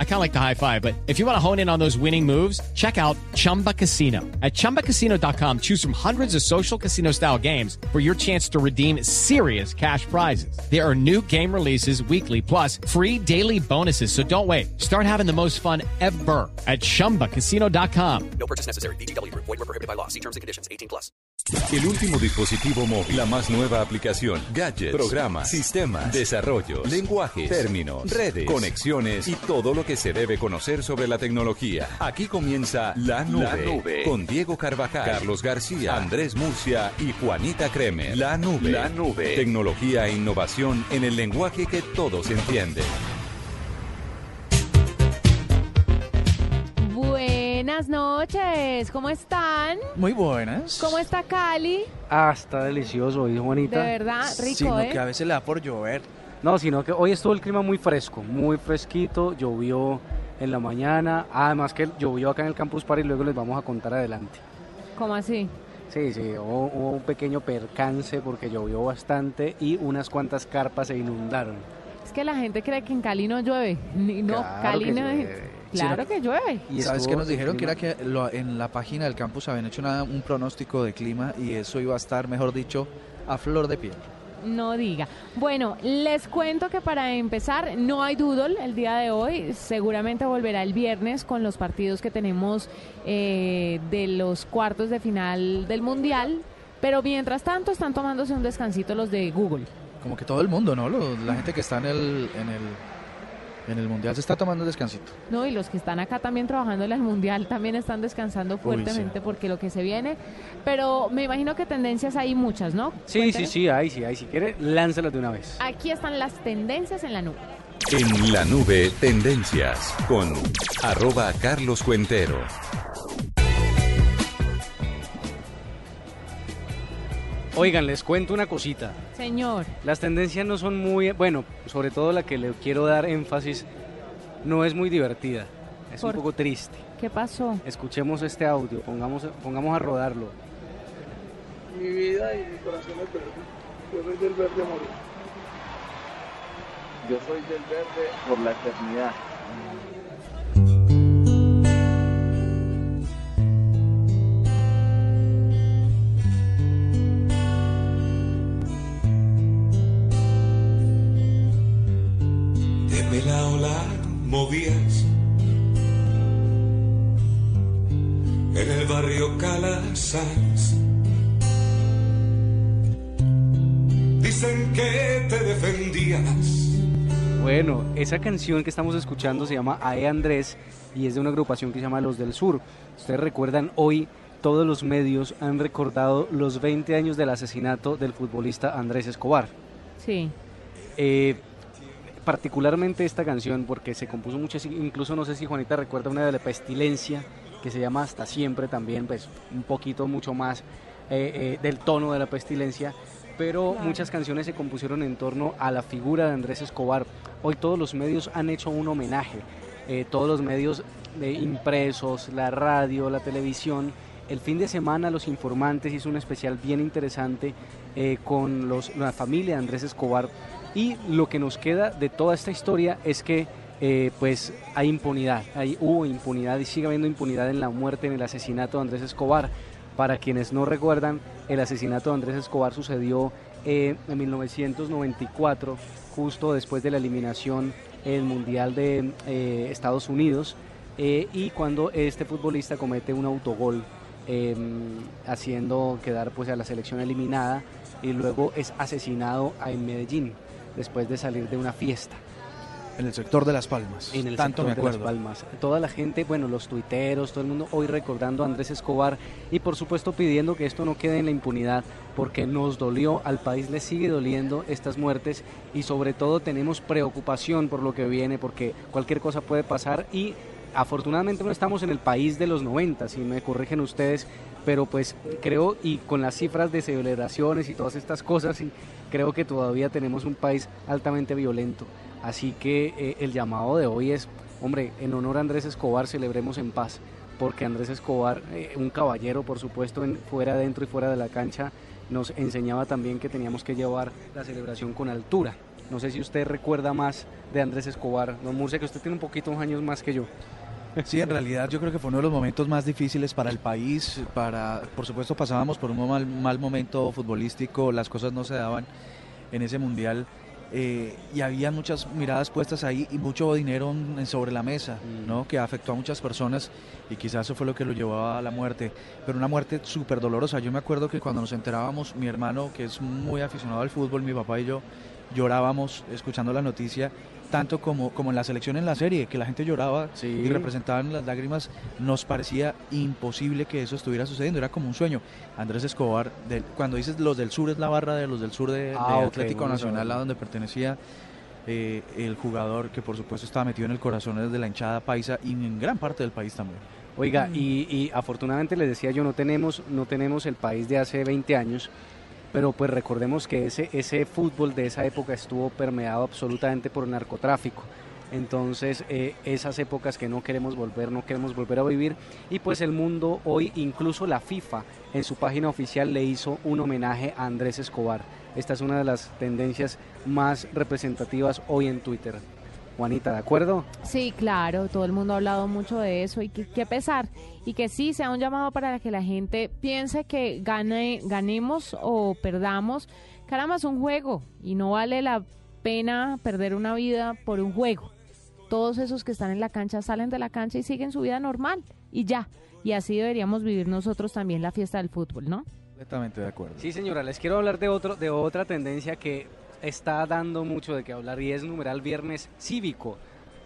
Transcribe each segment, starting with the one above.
I kind of like the high five, but if you want to hone in on those winning moves, check out Chumba Casino. At ChumbaCasino.com, choose from hundreds of social casino style games for your chance to redeem serious cash prizes. There are new game releases weekly, plus free daily bonuses. So don't wait. Start having the most fun ever at ChumbaCasino.com. No purchase necessary. BGW. Void were prohibited by law. See terms and conditions. 18 plus. El último dispositivo móvil, la más nueva aplicación, gadgets, programas, sistemas, desarrollos, lenguajes, términos, redes, conexiones y todo lo que se debe conocer sobre la tecnología. Aquí comienza La Nube, La Nube. con Diego Carvajal, Carlos García, Andrés Murcia y Juanita Kremer. La Nube. La Nube. Tecnología e innovación en el lenguaje que todos entienden. Buenas noches, ¿cómo están? Muy buenas. ¿Cómo está Cali? Ah, está delicioso hoy, Juanita. De verdad, rico, Sino ¿eh? que a veces le da por llover. No, sino que hoy estuvo el clima muy fresco, muy fresquito, llovió en la mañana, además que llovió acá en el Campus Party y luego les vamos a contar adelante. ¿Cómo así? Sí, sí, hubo, hubo un pequeño percance porque llovió bastante y unas cuantas carpas se inundaron. Es que la gente cree que en Cali no llueve. Ni- No, Claro Cali que no. llueve. Claro Sino que llueve. Y ¿Sabes qué nos dijeron? Que era que lo- en la página del campus habían hecho una- un pronóstico de clima y eso iba a estar, mejor dicho, a flor de piel. No diga. Bueno, les cuento que para empezar no hay doodle el día de hoy. Seguramente volverá el viernes con los partidos que tenemos eh, de los cuartos de final del Mundial. Pero mientras tanto están tomándose un descansito los de Google. Como que todo el mundo, ¿no? La gente que está en el, en el en el mundial se está tomando descansito. No, y los que están acá también trabajando en el mundial también están descansando fuertemente porque lo que se viene. Pero me imagino que tendencias hay muchas, ¿no? Sí, sí, Cuéntenos. sí, ahí sí, ahí si quiere, lánzalas de una vez. Aquí están las tendencias en la nube. En la nube, tendencias con arroba Carlos Cuentero. Oigan, les cuento una cosita. Señor, Las tendencias no son muy, bueno, sobre todo la que le quiero dar énfasis, no es muy divertida, es ¿Por un poco triste. ¿qué pasó? Escuchemos este audio, pongamos, pongamos a rodarlo. mi vida y mi corazón es verde. Yo soy del verde morir. Yo soy del verde por la eternidad. Dicen que te defendías. Bueno, esa canción que estamos escuchando se llama Ae Andrés y es de una agrupación que se llama Los del Sur. Ustedes recuerdan, hoy todos los medios han recordado los 20 años del asesinato del futbolista Andrés Escobar. Sí. Eh, particularmente esta canción porque se compuso mucho, incluso no sé si Juanita recuerda una de la pestilencia que se llama Hasta Siempre también, pues un poquito mucho más eh, eh, del tono de la pestilencia, pero Claro. muchas canciones se compusieron en torno a la figura de Andrés Escobar. Hoy todos los medios han hecho un homenaje, eh, todos los medios de impresos, la radio, la televisión. El fin de semana Los Informantes hizo un especial bien interesante con los, la familia de Andrés Escobar y lo que nos queda de toda esta historia es que eh, pues hay impunidad, hay, hubo impunidad y sigue habiendo impunidad en la muerte, en el asesinato de Andrés Escobar. Para quienes no recuerdan, el asesinato de Andrés Escobar sucedió eh, en 1994, justo después de la eliminación en el Mundial de eh, Estados Unidos, y cuando este futbolista comete un autogol eh, haciendo quedar pues a la selección eliminada y luego es asesinado en Medellín después de salir de una fiesta. En el sector de Las Palmas. En el Tanto sector me de Las. Palmas. Toda la gente, bueno, los tuiteros, todo el mundo hoy recordando a Andrés Escobar y por supuesto pidiendo que esto no quede en la impunidad porque nos dolió, al país le sigue doliendo estas muertes y sobre todo tenemos preocupación por lo que viene porque cualquier cosa puede pasar y afortunadamente no estamos en el país de los 90, si me corrigen ustedes, pero pues creo y con las cifras de celebraciones y todas estas cosas, creo que todavía tenemos un país altamente violento. Así que eh, el llamado de hoy es, hombre, en honor a Andrés Escobar, celebremos en paz, porque Andrés Escobar, eh, un caballero por supuesto, fuera, dentro y fuera de la cancha, nos enseñaba también que teníamos que llevar la celebración con altura. No sé si usted recuerda más de Andrés Escobar, don Murcia, que usted tiene un poquito más años más que yo. Sí, en realidad yo creo que fue uno de los momentos más difíciles para el país. Para, por supuesto, pasábamos por un mal, mal momento futbolístico, las cosas no se daban en ese mundial. eh, y había muchas miradas puestas ahí y mucho dinero en- sobre la mesa, ¿no? Que afectó a muchas personas y quizás eso fue lo que lo llevó a la muerte. Pero una muerte súper dolorosa. Yo me acuerdo que cuando nos enterábamos, mi hermano, que es muy aficionado al fútbol, mi papá y yo, llorábamos escuchando la noticia, tanto como, como en la selección en la serie, que la gente lloraba Sí. y representaban las lágrimas, nos parecía imposible que eso estuviera sucediendo, era como un sueño. Andrés Escobar, del- cuando dices los del sur, es la barra de los del sur de, Ah, de Atlético Nacional, a donde pertenecía eh, el jugador que por supuesto estaba metido en el corazón de la hinchada paisa y en gran parte del país también. Oiga, y, y afortunadamente les decía yo, no tenemos, no tenemos el país de hace 20 años, pero pues recordemos que ese, fútbol de esa época estuvo permeado absolutamente por narcotráfico. Entonces, eh, esas épocas que no queremos volver, no queremos volver a vivir. Y pues el mundo hoy, incluso la FIFA, en su página oficial le hizo un homenaje a Andrés Escobar. Esta es una de las tendencias más representativas hoy en Twitter. Juanita, ¿de acuerdo? Sí, claro, todo el mundo ha hablado mucho de eso y que, que pesar. Y que sí sea un llamado para que la gente piense que gane, ganemos o perdamos. Caramba, es un juego y no vale la pena perder una vida por un juego. Todos esos que están en la cancha salen de la cancha y siguen su vida normal y ya. Y así deberíamos vivir nosotros también la fiesta del fútbol, ¿no? Completamente de acuerdo. Sí, señora, les quiero hablar de, otro, de otra tendencia que está dando mucho de qué hablar y es numeral viernes cívico.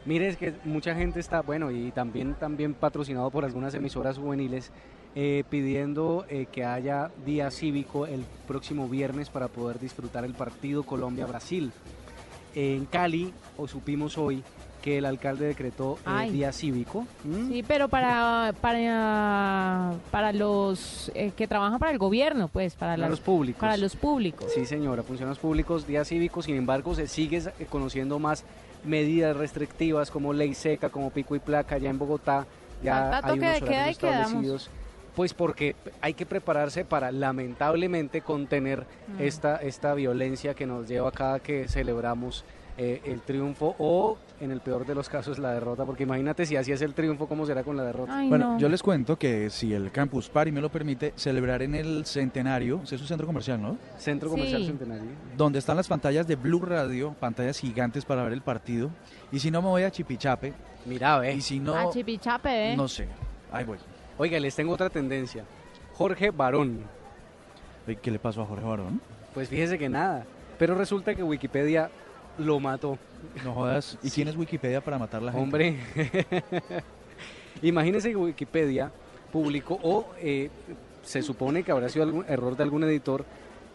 Mire, es que mucha gente está, bueno, y también, también patrocinado por algunas emisoras juveniles, eh, pidiendo eh, que haya día cívico el próximo viernes para poder disfrutar el partido Colombia-Brasil. En Cali, o supimos hoy, que el alcalde decretó eh, día cívico. ¿Mm? Sí, pero para para para los eh, que trabajan para el gobierno, pues para, Para las- los públicos. para los públicos. Sí, señora, funcionarios públicos, día cívico, sin embargo, se sigue eh, conociendo más medidas restrictivas como ley seca, como pico y placa, ya en Bogotá ya hay unos queda horarios quedamos. establecidos. Pues porque hay que prepararse para lamentablemente contener Mm. esta, esta violencia que nos lleva cada que celebramos eh, el triunfo o en el peor de los casos la derrota, porque imagínate si así es el triunfo, ¿cómo será con la derrota? Ay, Bueno, no. yo les cuento que si el Campus Party me lo permite, celebrar en el Centenario, ese es un centro comercial, ¿no? Centro Comercial Sí. Centenario. Donde están las pantallas de Blue Radio, pantallas gigantes para ver el partido. Y si no me voy a Chipichape, Mira, ve. y si no, A Chipichape, ¿eh? no sé, ahí voy. Oiga, les tengo otra tendencia. Jorge Barón. ¿Qué le pasó a Jorge Barón? Pues fíjese que nada. Pero resulta que Wikipedia lo mató. No jodas. ¿Y quién es Wikipedia para matar a la gente? Hombre. Imagínese que Wikipedia publicó, o eh, se supone que habrá sido algún error de algún editor,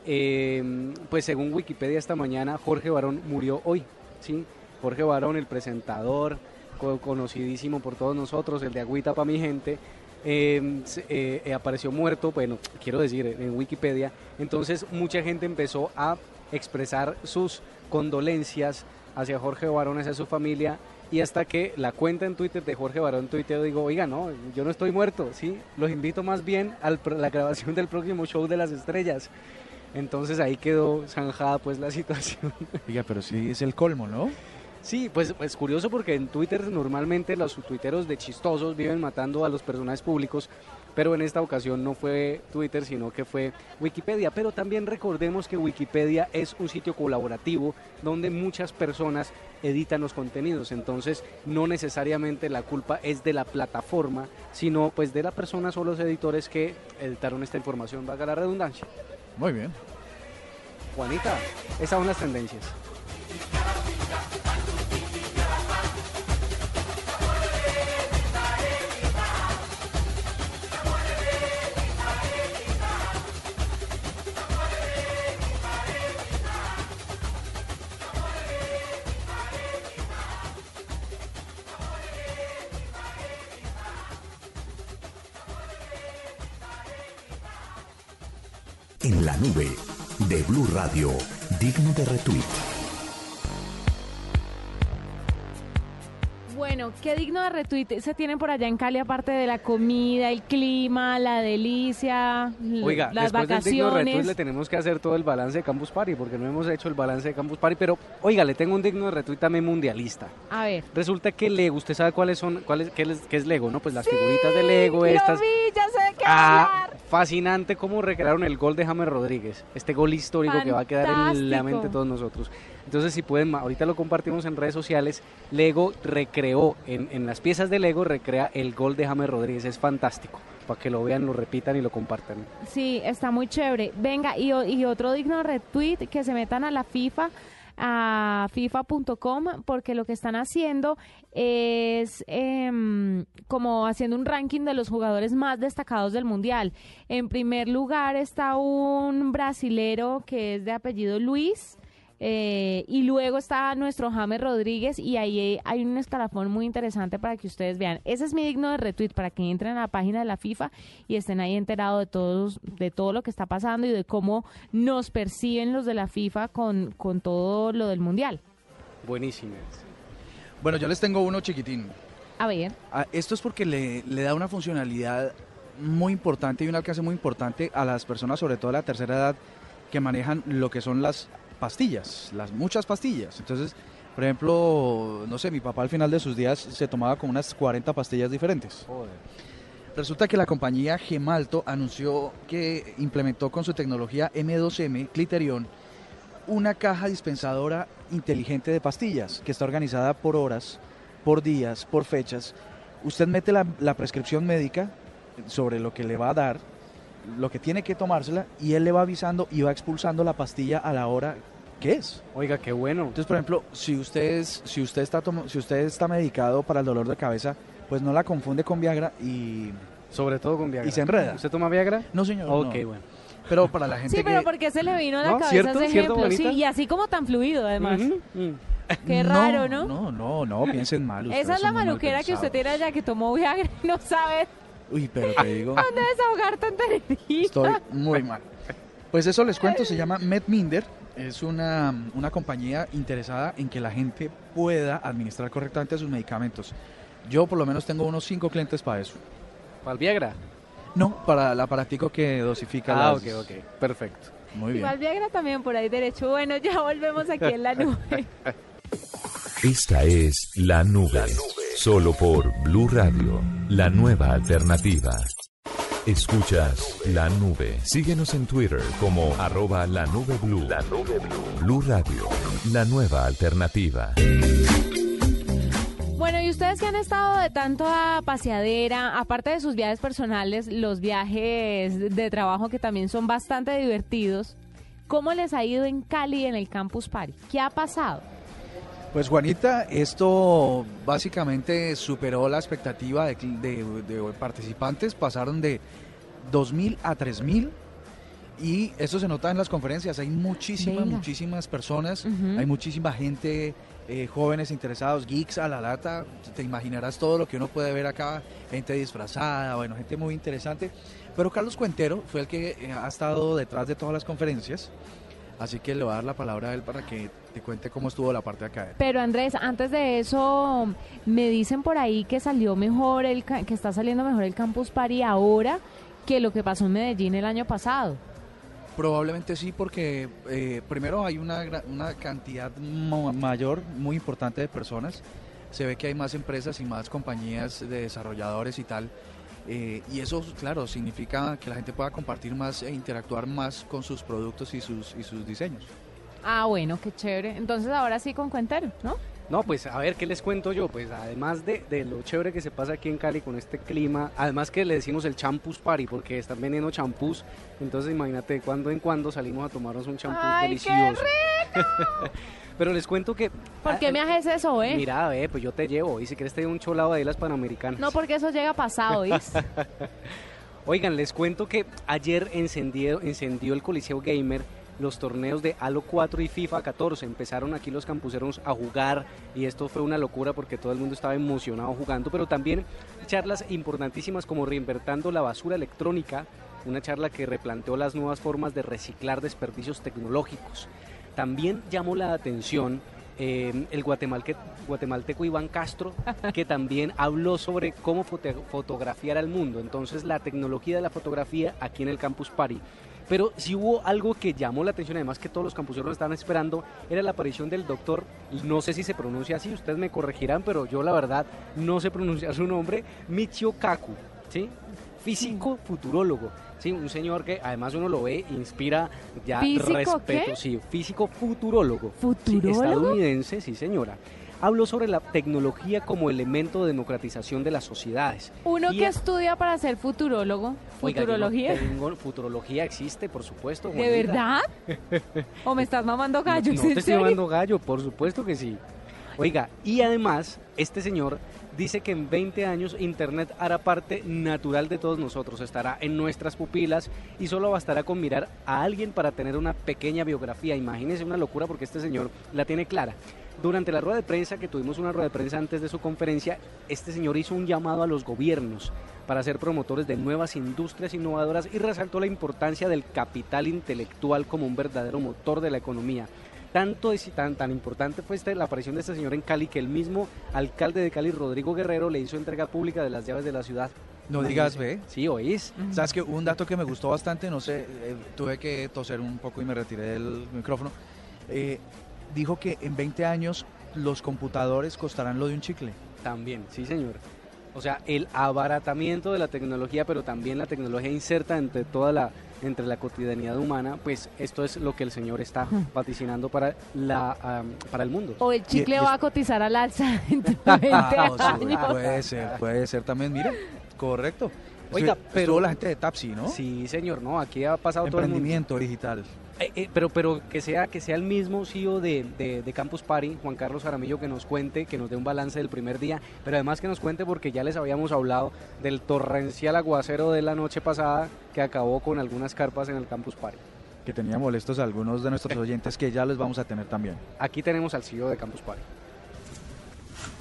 eh, pues según Wikipedia esta mañana, Jorge Barón murió hoy. ¿sí? Jorge Barón, el presentador, co- conocidísimo por todos nosotros, el de Agüita para mi gente, eh, eh, eh, apareció muerto, bueno, quiero decir, en Wikipedia. Entonces mucha gente empezó a expresar sus condolencias hacia Jorge Barón, hacia su familia, y hasta que la cuenta en Twitter de Jorge Barón tuiteó, digo, oiga, no, yo no estoy muerto, ¿sí? Los invito más bien a la grabación del próximo show de las estrellas. Entonces ahí quedó zanjada pues la situación. Oiga, pero sí es el colmo, ¿no? Sí, pues es curioso porque en Twitter normalmente los tuiteros de chistosos viven matando a los personajes públicos, pero en esta ocasión no fue Twitter, sino que fue Wikipedia. Pero también recordemos que Wikipedia es un sitio colaborativo donde muchas personas editan los contenidos, entonces no necesariamente la culpa es de la plataforma, sino pues de la persona o los editores que editaron esta información, valga la redundancia. Muy bien. Juanita, esas son las tendencias. En la nube de Blue Radio, digno de retweet. Bueno, qué digno de retweet se tienen por allá en Cali, aparte de la comida, el clima, la delicia, Oiga, las después del digno retweet vacaciones. le tenemos que hacer todo el balance de Campus Party, porque no hemos hecho el balance de Campus Party, pero oiga, le tengo un digno de retweet también mundialista. A ver. Resulta que Lego, ¿usted sabe cuáles son, cuáles, qué, es, qué es Lego, no? Pues las figuritas de Lego, Lo estas. vi, ya sé de qué Ah, hablar. Fascinante cómo recrearon el gol de James Rodríguez, este gol histórico que va a quedar en la mente de todos nosotros. Entonces, si pueden, ahorita lo compartimos en redes sociales, Lego recreó, en, en las piezas de Lego, recrea el gol de James Rodríguez, es fantástico, para que lo vean, lo repitan y lo compartan. Sí, está muy chévere. Venga, y, otro digno retweet, que se metan a la FIFA, a fifa.com, porque lo que están haciendo es em, como haciendo un ranking de los jugadores más destacados del Mundial. En primer lugar está un brasilero que es de apellido Luis. Eh, y luego está nuestro James Rodríguez y ahí hay un escalafón muy interesante para que ustedes vean. Ese es mi digno de retweet para que entren a la página de la FIFA y estén ahí enterados de todos, de todo lo que está pasando y de cómo nos perciben los de la FIFA con, con todo lo del mundial. Buenísimo. Bueno, yo les tengo uno chiquitín. A ver, Ah, esto es porque le, le da una funcionalidad muy importante y un alcance muy importante a las personas, sobre todo de la tercera edad, que manejan lo que son las pastillas, las muchas pastillas. Entonces, por ejemplo, no sé, mi papá al final de sus días se tomaba como unas 40 pastillas diferentes. Resulta que la compañía Gemalto anunció que implementó con su tecnología M2M Cliterion una caja dispensadora inteligente de pastillas que está organizada por horas, por días, por fechas. Usted mete la, la prescripción médica sobre lo que le va a dar, lo que tiene que tomársela y él le va avisando y va expulsando la pastilla a la hora que es. Oiga, qué bueno. Entonces, por ejemplo, si usted es- si usted está tomo- si usted está medicado para el dolor de cabeza, pues no la confunde con Viagra y Sobre todo con Viagra. y se enreda. ¿Usted toma Viagra? No, señor. Ok, no. bueno. Pero para la gente sí, pero que porque se le vino a la ¿No? cabeza ¿Cierto? ese ¿Cierto, ejemplo, sí, y así como tan fluido además. Mm. Qué raro, ¿no? No, no, no, piensen mal. Esa es la maluquera que usted tiene allá que tomó Viagra y no sabe Uy, pero te digo, dónde desahogar tanta energía. estoy muy mal. Pues eso les cuento, se llama MedMinder. Es una, una compañía interesada en que la gente pueda administrar correctamente sus medicamentos. Yo por lo menos tengo unos cinco clientes para eso. ¿Para el Viagra? No, para el aparatico que dosifica Ah, las- ok, ok. Perfecto. Muy bien. Igual Viagra también por ahí derecho. Bueno, ya volvemos aquí en la nube. Esta es La Nube. Solo por Blue Radio, la nueva alternativa. Escuchas La Nube. Síguenos en Twitter como arroba la nube blue. La nube blue. Blue Radio, la nueva alternativa. Bueno, y ustedes que han estado de tanta paseadera, aparte de sus viajes personales, los viajes de trabajo que también son bastante divertidos, ¿cómo les ha ido en Cali en el Campus Party? ¿Qué ha pasado? Pues Juanita, esto básicamente superó la expectativa de, cl- de- de participantes, pasaron de 2.000 a 3.000 y eso se nota en las conferencias, hay muchísimas, Venga. muchísimas personas, hay muchísima gente, eh, jóvenes interesados, geeks a la lata, te imaginarás todo lo que uno puede ver acá, gente disfrazada, bueno, gente muy interesante, pero Carlos Cuentero fue el que eh, ha estado detrás de todas las conferencias, así que le voy a dar la palabra a él para que te cuente cómo estuvo la parte acá. Pero Andrés, antes de eso, me dicen por ahí que salió mejor el que está saliendo mejor el Campus Party ahora que lo que pasó en Medellín el año pasado. Probablemente sí, porque eh, primero hay una, una cantidad mayor, muy importante de personas. Se ve que hay más empresas y más compañías de desarrolladores y tal. Eh, y eso, claro, significa que la gente pueda compartir más e interactuar más con sus productos y sus, y sus diseños. Ah, bueno, qué chévere. Entonces ahora sí con Cuentero, ¿no? No, pues a ver, ¿qué les cuento yo? Pues además de, de lo chévere que se pasa aquí en Cali con este clima, además que le decimos el champus party porque están vendiendo champús, entonces imagínate de cuando en cuando salimos a tomarnos un champús ¡Ay, qué delicioso. Pero les cuento que... ¿Por qué ah, me haces eso, eh? Mira, ve, pues yo te llevo, y si quieres te doy un cholado de las panamericanas. No, porque eso llega pasado, ¿viste? Oigan, les cuento que ayer encendió, encendió el Coliseo Gamer los torneos de Halo 4 y FIFA 14. Empezaron aquí los campuseros a jugar y esto fue una locura porque todo el mundo estaba emocionado jugando, pero también charlas importantísimas como Reinvertando la basura electrónica, una charla que replanteó las nuevas formas de reciclar desperdicios tecnológicos. También llamó la atención eh, el guatemalteco Iván Castro, que también habló sobre cómo fotografiar al mundo. Entonces, la tecnología de la fotografía aquí en el Campus Party. Pero si hubo algo que llamó la atención, además que todos los campuseros estaban esperando, era la aparición del doctor, no sé si se pronuncia así, ustedes me corregirán, pero yo la verdad no sé pronunciar su nombre, Michio Kaku, ¿sí? Físico futurólogo, ¿sí? Un señor que además uno lo ve, inspira ya ¿Físico respeto, sí, físico futurólogo. Sí, ¿Futurólogo? estadounidense, sí señora. Habló sobre la tecnología como elemento de democratización de las sociedades. Uno Y que estudia para ser futurólogo, Oiga, futurología. tengo- futurología existe, por supuesto. ¿De verdad? ¿O me estás mamando gallo? No, ¿Es no en te estoy llamando gallo, por supuesto que sí. Oiga, y además, este señor dice que en 20 años Internet hará parte natural de todos nosotros, estará en nuestras pupilas y solo bastará con mirar a alguien para tener una pequeña biografía. Imagínese una locura porque este señor la tiene clara. Durante la rueda de prensa, que tuvimos una rueda de prensa antes de su conferencia, este señor hizo un llamado a los gobiernos para ser promotores de nuevas industrias innovadoras y resaltó la importancia del capital intelectual como un verdadero motor de la economía. Tanto es y tan, tan importante fue este- la aparición de este señor en Cali que el mismo alcalde de Cali, Rodrigo Guerrero, le hizo entrega pública de las llaves de la ciudad. No digas, ve. Sí, oís. Sabes que un dato que me gustó bastante, no sé, eh, tuve que toser un poco y me retiré del micrófono. eh, dijo que en 20 años los computadores costarán lo de un chicle. También, sí señor. O sea, el abaratamiento de la tecnología, pero también la tecnología inserta entre toda la entre la cotidianidad humana, pues esto es lo que el señor está vaticinando para la para el mundo. O el chicle y es- va a cotizar al alza 20 Ah, puede ser, puede ser también, mira, correcto. Oiga, Estuvo- pero- estuvo la gente de Tapsi, ¿no? Sí, señor, no, aquí ha pasado todo el mundo. Emprendimiento digital. Eh, eh, pero pero que sea que sea el mismo CEO de, de- de Campus Party, Juan Carlos Jaramillo, que nos cuente, que nos dé un balance del primer día, pero además que nos cuente porque ya les habíamos hablado del torrencial aguacero de la noche pasada que acabó con algunas carpas en el Campus Party. Que tenía molestos a algunos de nuestros oyentes que ya les vamos a tener también. Aquí tenemos al CEO de Campus Party.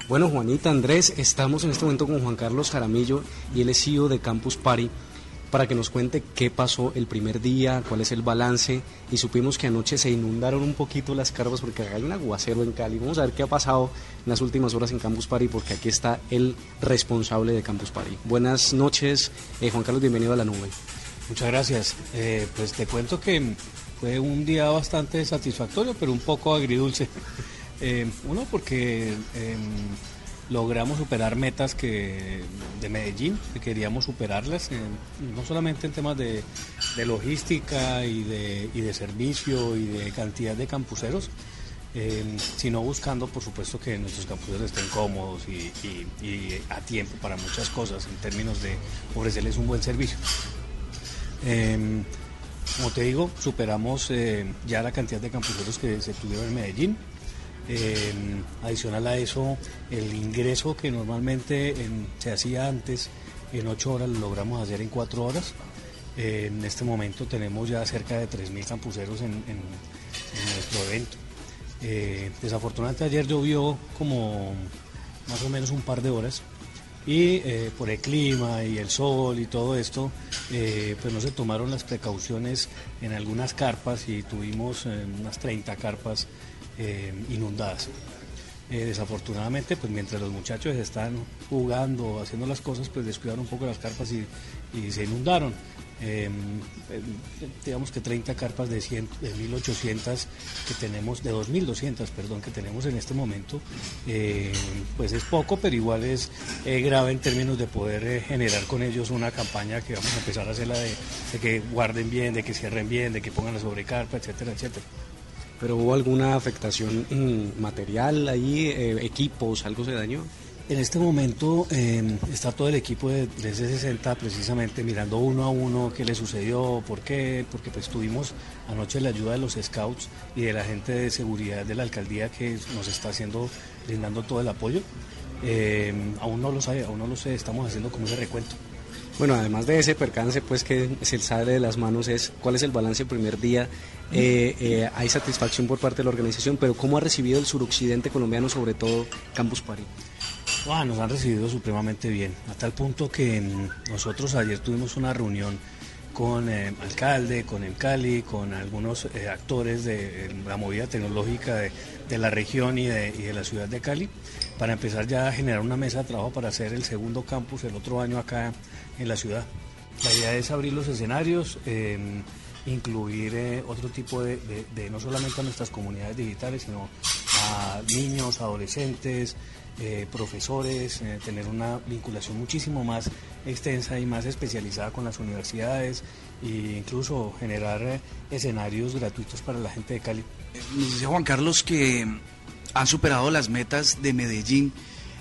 Bueno, Juanita, Andrés, estamos en este momento con Juan Carlos Jaramillo y él es CEO de Campus Party para que nos cuente qué pasó el primer día, cuál es el balance y supimos que anoche se inundaron un poquito las carpas porque hay un aguacero en Cali. Vamos a ver qué ha pasado en las últimas horas en Campus Party porque aquí está el responsable de Campus Party. Buenas noches, eh, Juan Carlos, bienvenido a la nube. Muchas gracias. Eh, pues te cuento que fue un día bastante satisfactorio, pero un poco agridulce. Eh, uno porque em, logramos superar metas que de Medellín, que queríamos superarlas, no solamente en temas de, logística y de, servicio y de cantidad de campuseros, eh, sino buscando, por supuesto, que nuestros campuseros estén cómodos y a tiempo para muchas cosas en términos de ofrecerles un buen servicio. Em, como te digo, superamos eh, ya la cantidad de campuseros que se tuvieron en Medellín. Em, adicional a eso, el ingreso que normalmente en- se hacía antes en 8 horas lo logramos hacer en 4 horas. Eh, en este momento tenemos ya cerca de 3.000 campuseros en, en- nuestro evento. Eh, desafortunadamente ayer llovió como más o menos un par de horas y eh, por el clima y el sol y todo esto, eh, pues no se tomaron las precauciones en algunas carpas y tuvimos unas 30 carpas eh, inundadas. Eh, desafortunadamente, pues mientras los muchachos están jugando, haciendo las cosas, pues descuidaron un poco las carpas y, se inundaron. Eh, eh, digamos que 30 carpas de, 100, de 1800 que tenemos, de 2200, perdón, que tenemos en este momento, eh, pues es poco, pero igual es grave en términos de poder generar con ellos una campaña que vamos a empezar a hacerla de, de que guarden bien, de que cierren bien, de que pongan la sobrecarpa, etcétera, etcétera. ¿Pero hubo alguna afectación mm, material ahí, eh, equipos, algo se dañó? En este momento eh, está todo el equipo de, de C60 precisamente mirando uno a uno qué le sucedió, por qué, porque pues tuvimos anoche la ayuda de los scouts y de la gente de seguridad de la alcaldía que nos está haciendo, brindando todo el apoyo. Eh, aún no lo sabe, aún no lo sé, estamos haciendo como ese recuento. Bueno, además de ese percance, pues que se sale de las manos es cuál es el balance del primer día. Eh, eh, hay satisfacción por parte de la organización, pero ¿cómo ha recibido el suroccidente colombiano, sobre todo Campus? Ah, nos han recibido supremamente bien, a tal punto que nosotros ayer tuvimos una reunión con eh, alcalde, con el Cali, con algunos eh, actores de la movida tecnológica de, de la región y de, y de, la ciudad de Cali, para empezar ya a generar una mesa de trabajo para hacer el segundo campus el otro año acá en la ciudad. La idea es abrir los escenarios, eh, incluir eh, otro tipo de, no solamente a nuestras comunidades digitales, sino a niños, adolescentes, eh, profesores, eh, tener una vinculación muchísimo más extensa y más especializada con las universidades e incluso generar escenarios gratuitos para la gente de Cali. Dice Juan Carlos que han superado las metas de Medellín,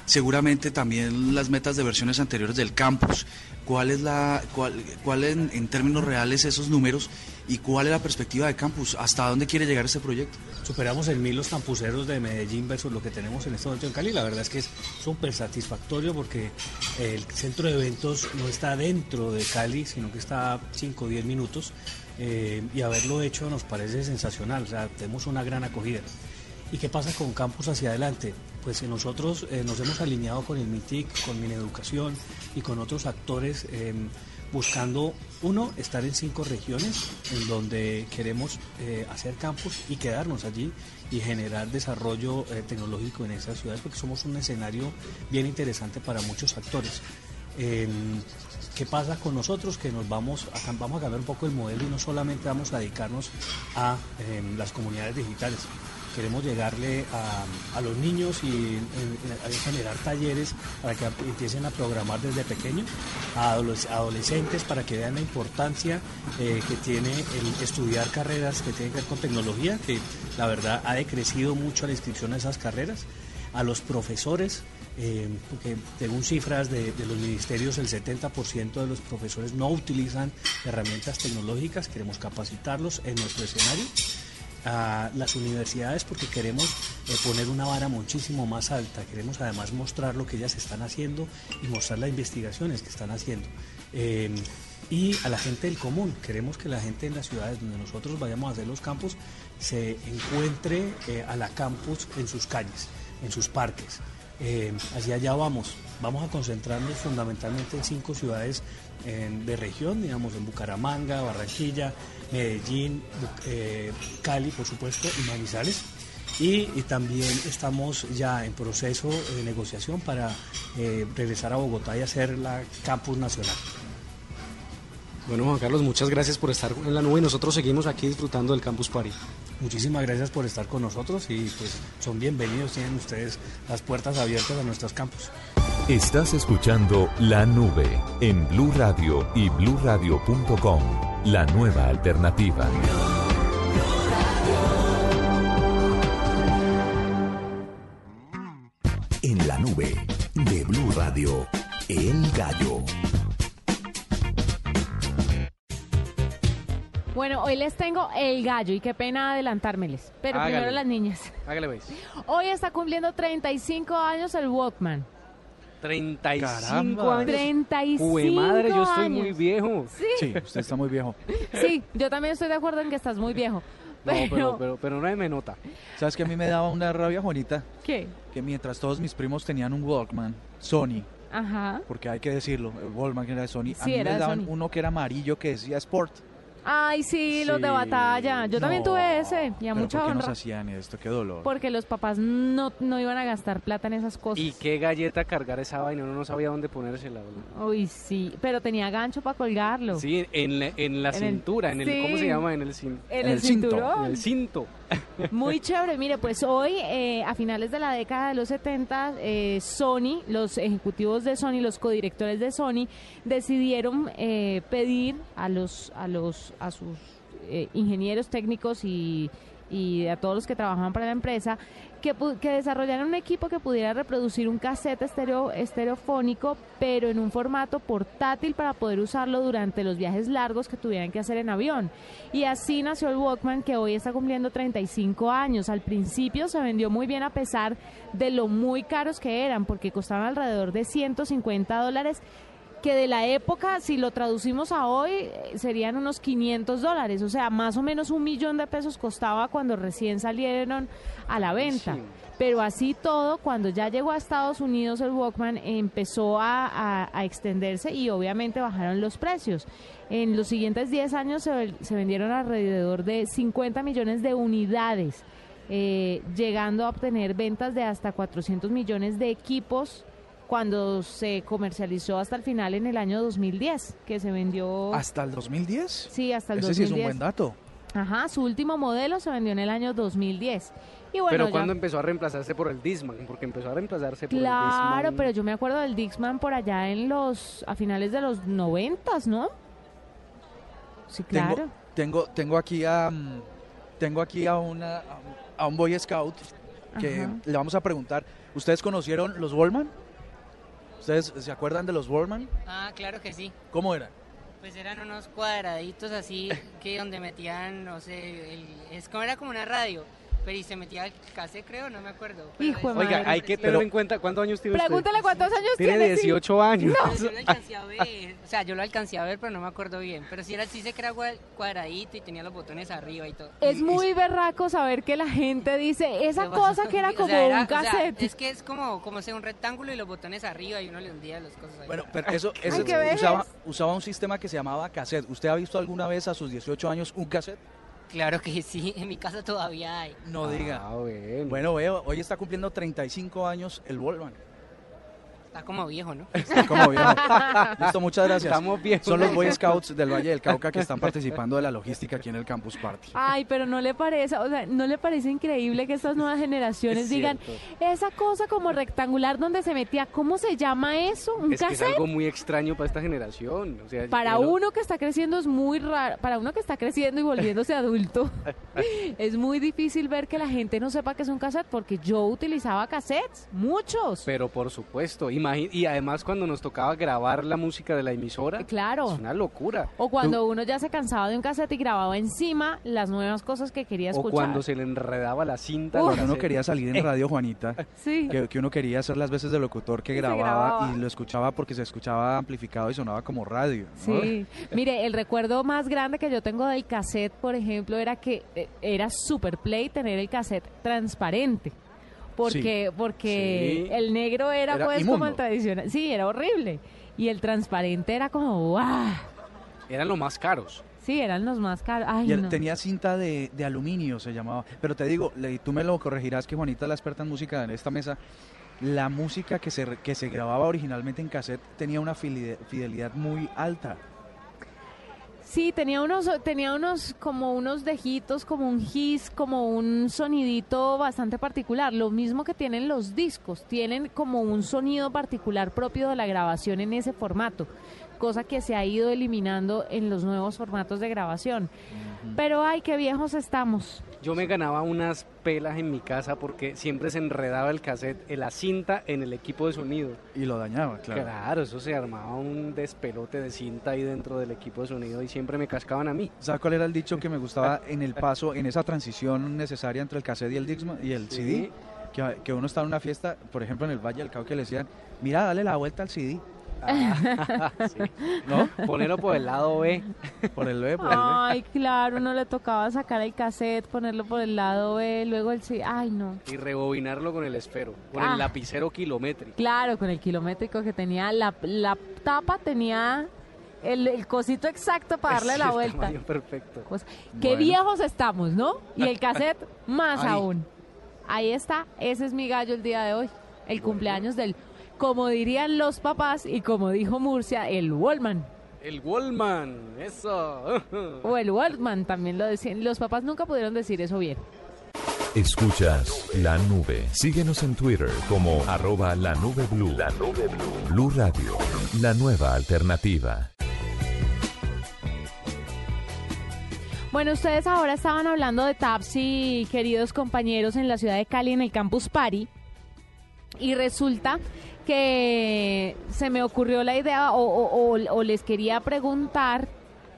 seguramente también las metas de versiones anteriores del campus. ¿Cuál es la, cuál, cuál en, términos reales esos números y cuál es la perspectiva de campus? ¿Hasta dónde quiere llegar este proyecto? Superamos en mil los campuseros de Medellín versus lo que tenemos en este momento en Cali. La verdad es que es súper satisfactorio porque el centro de eventos no está dentro de Cali, sino que está a 5 o 10 minutos. Eh, y haberlo hecho nos parece sensacional. O sea, tenemos una gran acogida. ¿Y qué pasa con Campus hacia adelante? Pues nosotros eh, nos hemos alineado con el MITIC, con Mineducación y con otros actores eh, buscando, uno, estar en cinco regiones en donde queremos eh, hacer campus y quedarnos allí y generar desarrollo tecnológico en esas ciudades porque somos un escenario bien interesante para muchos actores. ¿Qué pasa con nosotros? Que nos vamos a, vamos a cambiar un poco el modelo y no solamente vamos a dedicarnos a las comunidades digitales, queremos llegarle a, los niños y generar talleres para que empiecen a programar desde pequeño, a adolescentes para que vean la importancia eh, que tiene el estudiar carreras que tienen que ver con tecnología, que la verdad ha decrecido mucho la inscripción a esas carreras, a los profesores, eh, porque según cifras de, de, los ministerios el 70% de los profesores no utilizan herramientas tecnológicas, queremos capacitarlos en nuestro escenario a las universidades porque queremos eh, poner una vara muchísimo más alta, queremos además mostrar lo que ellas están haciendo y mostrar las investigaciones que están haciendo. Eh, y a la gente del común, queremos que la gente en las ciudades donde nosotros vayamos a hacer los campus se encuentre eh, a la campus en sus calles, en sus parques. Hacia allá vamos, vamos a concentrarnos fundamentalmente en cinco ciudades de región, digamos en Bucaramanga, Barranquilla, Medellín, eh, Cali, por supuesto, y Manizales. Y, y, también estamos ya en proceso de negociación para eh, regresar a Bogotá y hacer la campus nacional. Bueno, Juan Carlos, muchas gracias por estar en la nube y nosotros seguimos aquí disfrutando del Campus Party. Muchísimas gracias por estar con nosotros y pues son bienvenidos, tienen ustedes las puertas abiertas a nuestros campus. Estás escuchando La Nube en Blue Radio y bluradio.com, la nueva alternativa. Hoy les tengo el gallo y qué pena adelantármeles. Pero Hágale. primero las niñas. Hágale, pues. Hoy está cumpliendo 35 años el Walkman. 35 Caramba. años. 35 Jue madre, yo estoy años. muy viejo. Sí, Sí, usted está muy viejo. sí, yo también estoy de acuerdo en que estás muy viejo. No, Pero, pero, pero, no me nota. ¿Sabes que a mí me daba una rabia, Juanita? ¿qué? Que mientras todos mis primos tenían un Walkman, Sony, Ajá. porque hay que decirlo, el Walkman era de Sony, a Sí, mí era me daban Sony. uno que era amarillo que decía Sport. Ay, sí, los de Sí. batalla. Yo también No, tuve ese y a pero mucha ¿por qué nos honra. hacían esto? Qué dolor. Porque los papás no, no iban a gastar plata en esas cosas. Y qué galleta cargar esa vaina, uno no sabía dónde ponérsela. boludo. Uy, sí, pero tenía gancho para colgarlo. Sí, en la, en la En el- cintura, en el, ¿cómo sí. se llama? En el, cin- En En el, el cinto, cinturón. en el cinto. Muy chévere. Mire, pues hoy, eh, a finales de la década de los 70, eh, Sony, los ejecutivos de Sony, los codirectores de Sony, decidieron eh, pedir a los, a los, a sus eh, ingenieros técnicos y, y a todos los que trabajaban para la empresa que, desarrollaran un equipo que pudiera reproducir un cassette estereo, estereofónico, pero en un formato portátil para poder usarlo durante los viajes largos que tuvieran que hacer en avión. Y así nació el Walkman que hoy está cumpliendo 35 años. Al principio se vendió muy bien a pesar de lo muy caros que eran, porque costaban alrededor de 150 dólares que de la época, si lo traducimos a hoy, eh, serían unos 500 dólares, o sea, más o menos un millón de pesos costaba cuando recién salieron a la venta. Pero así todo, cuando ya llegó a Estados Unidos el Walkman empezó a, a- a extenderse y obviamente bajaron los precios. En los siguientes 10 años se vendieron alrededor de 50 millones de unidades, eh, llegando a obtener ventas de hasta 400 millones de equipos cuando se comercializó hasta el final en el año 2010, que se vendió... ¿Hasta el 2010? Sí, hasta el Ese 2010. sí es un buen dato. Ajá, su último modelo se vendió en el año 2010. Y bueno, pero ya- cuando empezó a reemplazarse por el Disman, porque empezó a reemplazarse por el Claro, Discman. pero yo me acuerdo del Dixman por allá en los a finales de los noventas, ¿no? Sí, claro. Tengo, tengo, tengo aquí a mm, tengo aquí a una a un Boy Scout que Ajá. le vamos a preguntar. ¿Ustedes conocieron los Wallman? ¿Ustedes se acuerdan de los Wallman? Ah, claro que sí. ¿Cómo eran? Pues eran unos cuadraditos así que donde metían, no sé, el- es como era como una radio, pero y se metía el cassette, creo, no me acuerdo. Hijo de Oiga, madre. hay que tener en cuenta cuántos años tiene usted. Pregúntale cuántos años Tiene tiene. sí. 18 años. No, yo lo alcancé a ver, o sea, yo lo alcancé a ver, pero no me acuerdo bien. Pero sí era sí era gua- cuadradito y tenía los botones arriba y todo. Es muy berraco saber que la gente dice esa cosa que era O como sea, era- un o sea, cassette. es que es como, como sea un rectángulo y los botones arriba y uno le hundía las cosas ahí. Bueno, pero eso, eso vejez. usaba, usaba un sistema que se llamaba cassette. ¿Usted ha visto alguna vez a sus 18 años un cassette? Claro que sí, en mi casa todavía hay. No diga. Ah, bueno. Bueno, veo, hoy está cumpliendo 35 años el Wallman. Está como viejo, ¿no? Está como viejo. Listo, muchas gracias. Estamos viejos. Son los Boy Scouts del Valle del Cauca que están participando de la logística aquí en el Campus Party. Ay, pero no le parece, o sea, no le parece increíble que estas nuevas generaciones Es digan esa cosa como rectangular donde se metía, ¿cómo se llama eso? ¿Un Es que es algo muy extraño para esta generación. O sea, Para uno que está creciendo es muy raro, para uno que está creciendo y volviéndose adulto, es muy difícil ver que la gente no sepa que es un cassette porque yo utilizaba cassettes, muchos. Pero por supuesto, y además cuando nos tocaba grabar la música de la emisora, Claro. es una locura. O cuando uno ya se cansaba de un cassette y grababa encima las nuevas cosas que quería O escuchar. cuando se le enredaba la cinta. Cuando uno quería salir en radio, Juanita, Sí. que, que uno quería hacer las veces de locutor que grababa, grababa. y lo escuchaba porque se escuchaba amplificado y sonaba como radio. ¿no? Sí, mire, el recuerdo más grande que yo tengo del cassette, por ejemplo, era que eh, era super play tener el cassette transparente. Porque, porque Sí. el negro era, Era pues como el tradicional. Sí, era horrible. Y el transparente era como, ¡guau! Eran los más caros. Sí, eran los más caros. Ay, Y él no. tenía cinta de, de aluminio, se llamaba. Pero te digo, le- tú me lo corregirás, que Juanita es la experta en música en esta mesa. La música que se, re- que se grababa originalmente en cassette tenía una fide- fidelidad muy alta. Sí, tenía unos, tenía unos, como unos dejitos, como un hiss, como un sonidito bastante particular. Lo mismo que tienen los discos, tienen como un sonido particular propio de la grabación en ese formato, cosa que se ha ido eliminando en los nuevos formatos de grabación. Pero ay, qué viejos estamos. Yo me ganaba unas pelas en mi casa porque siempre se enredaba el cassette, la cinta en el equipo de sonido. Y lo dañaba, claro. Claro, eso se armaba un despelote de cinta ahí dentro del equipo de sonido y siempre me cascaban a mí. ¿Sabes cuál era el dicho que me gustaba en el paso, en esa transición necesaria entre el cassette y el, Dixman, y el Sí. CD? Que, que uno estaba en una fiesta, por ejemplo en el Valle del Cauca, que le decían, mira, dale la vuelta al CD. Ah, sí. ¿No? Ponerlo por el lado B. Por el B, por el B. Ay, claro, uno le tocaba sacar el cassette, ponerlo por el lado B, luego el sí. Ay, no. Y rebobinarlo con el esfero, con Ah. el lapicero kilométrico. Claro, con el kilométrico que tenía, la, la tapa tenía el, el cosito exacto para darle Sí, la el vuelta. perfecto. Cosa- Qué Bueno. viejos estamos, ¿no? Y el cassette más Ahí. aún. Ahí está, ese es mi gallo el día de hoy. El cumpleaños del, como dirían los papás y como dijo Murcia, el Wallman. El Wallman, eso. O el Walkman también lo decían. Los papás nunca pudieron decir eso bien. Escuchas la nube. Síguenos en Twitter como arroba la nube blue. La nube blue. Blue Radio, la nueva alternativa. Bueno, ustedes ahora estaban hablando de Tapsi, queridos compañeros, en la ciudad de Cali, en el Campus Party. Y resulta que se me ocurrió la idea, o, o- o- o les quería preguntar,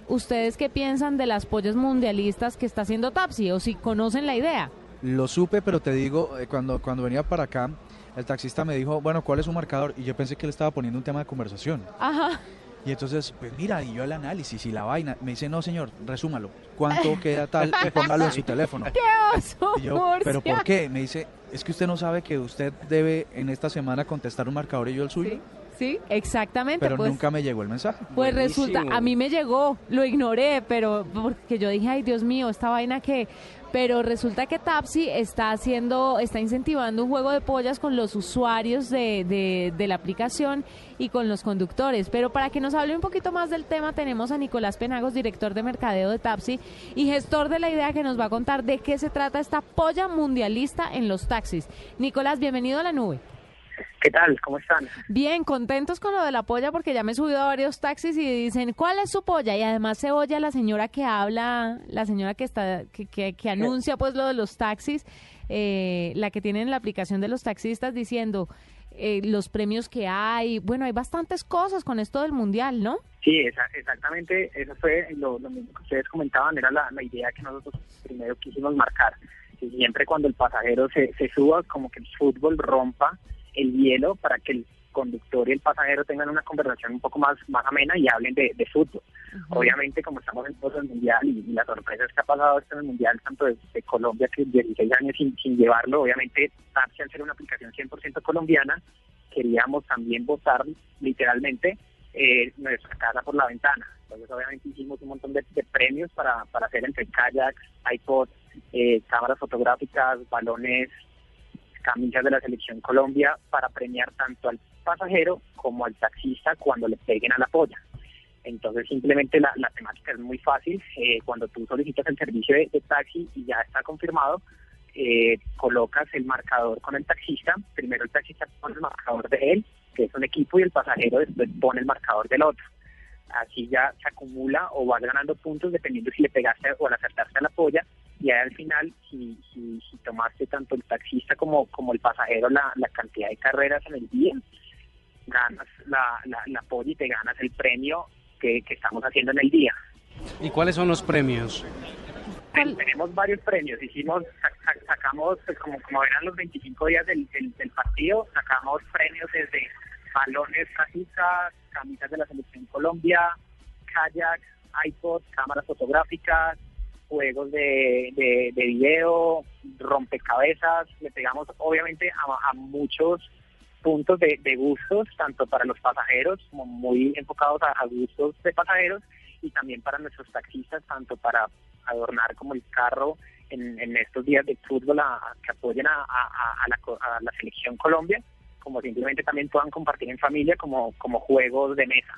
¿ustedes qué piensan de las pollas mundialistas que está haciendo Tapsi? O si conocen la idea. Lo supe, pero te digo, eh, cuando, cuando venía para acá, el taxista me dijo, bueno, ¿cuál es su marcador? Y yo pensé que él estaba poniendo un tema de conversación. Ajá. Y entonces, pues mira, y yo el análisis y la vaina. Me dice, no, señor, resúmalo. ¿Cuánto queda tal? Y póngalo en su teléfono. ¡Qué oso, Y yo, ¿pero por qué? Me dice, es que usted no sabe que usted debe en esta semana contestar un marcador y yo el suyo. Sí, exactamente. Pero pues, nunca me llegó el mensaje. Pues resulta, a mí me llegó, lo ignoré, pero porque yo dije, ay Dios mío, esta vaina que... Pero resulta que Tapsi está haciendo, está incentivando un juego de pollas con los usuarios de, de, de la aplicación y con los conductores. Pero para que nos hable un poquito más del tema, tenemos a Nicolás Penagos, director de mercadeo de Tapsi y gestor de la idea que nos va a contar de qué se trata esta polla mundialista en los taxis. Nicolás, bienvenido a la nube. ¿Qué tal? ¿Cómo están? Bien, contentos con lo de la polla porque ya me he subido a varios taxis y dicen, ¿cuál es su polla? Y además se oye a la señora que habla, la señora que está, que, que, que anuncia pues lo de los taxis, eh, la que tiene en la aplicación de los taxistas diciendo eh, los premios que hay. Bueno, hay bastantes cosas con esto del mundial, ¿no? Sí, esa- exactamente, eso fue lo, lo mismo que ustedes comentaban, era la, la idea que nosotros primero quisimos marcar. Que siempre cuando el pasajero se, se suba, como que el fútbol rompa el hielo para que el conductor y el pasajero tengan una conversación un poco más, más amena y hablen de, de fútbol. Obviamente, como estamos en todo el mundial y, y las sorpresas que ha pasado esto en el mundial, tanto de, de Colombia que 16 años sin, sin llevarlo, obviamente, Tapsi, al ser una aplicación 100% colombiana, queríamos también votar literalmente eh, nuestra casa por la ventana. Entonces, obviamente, hicimos un montón de, de premios para, para hacer entre kayaks, iPods, eh, cámaras fotográficas, balones, camisas de la Selección Colombia, para premiar tanto al pasajero como al taxista cuando le peguen a la polla. Entonces, simplemente la, la temática es muy fácil. Eh, cuando tú solicitas el servicio de, taxi y ya está confirmado, eh, colocas el marcador con el taxista. Primero el taxista pone el marcador de él, que es un equipo, y el pasajero después pone el marcador del otro. Así ya se acumula o vas ganando puntos dependiendo si le pegaste o al acertaste a la polla. Y ahí al final, si, si, si tomaste tanto el taxista como, como el pasajero la, la cantidad de carreras en el día, ganas la, la, la polla y te ganas el premio que, que estamos haciendo en el día. ¿Y cuáles son los premios? Tenemos varios premios. Hicimos, sac- sac- sacamos, pues, como, como eran los 25 días del, del, del partido, sacamos premios desde balones, camisas, camisas de la Selección Colombia, kayak, iPod, cámaras fotográficas, juegos de, de, de video, rompecabezas. Le pegamos, obviamente, a, a muchos puntos de, de gustos, tanto para los pasajeros, como muy enfocados a, gustos de pasajeros, y también para nuestros taxistas, tanto para adornar como el carro en, en estos días de fútbol a, que apoyen a, la, a la selección Colombia, como simplemente también puedan compartir en familia como, como juegos de mesa.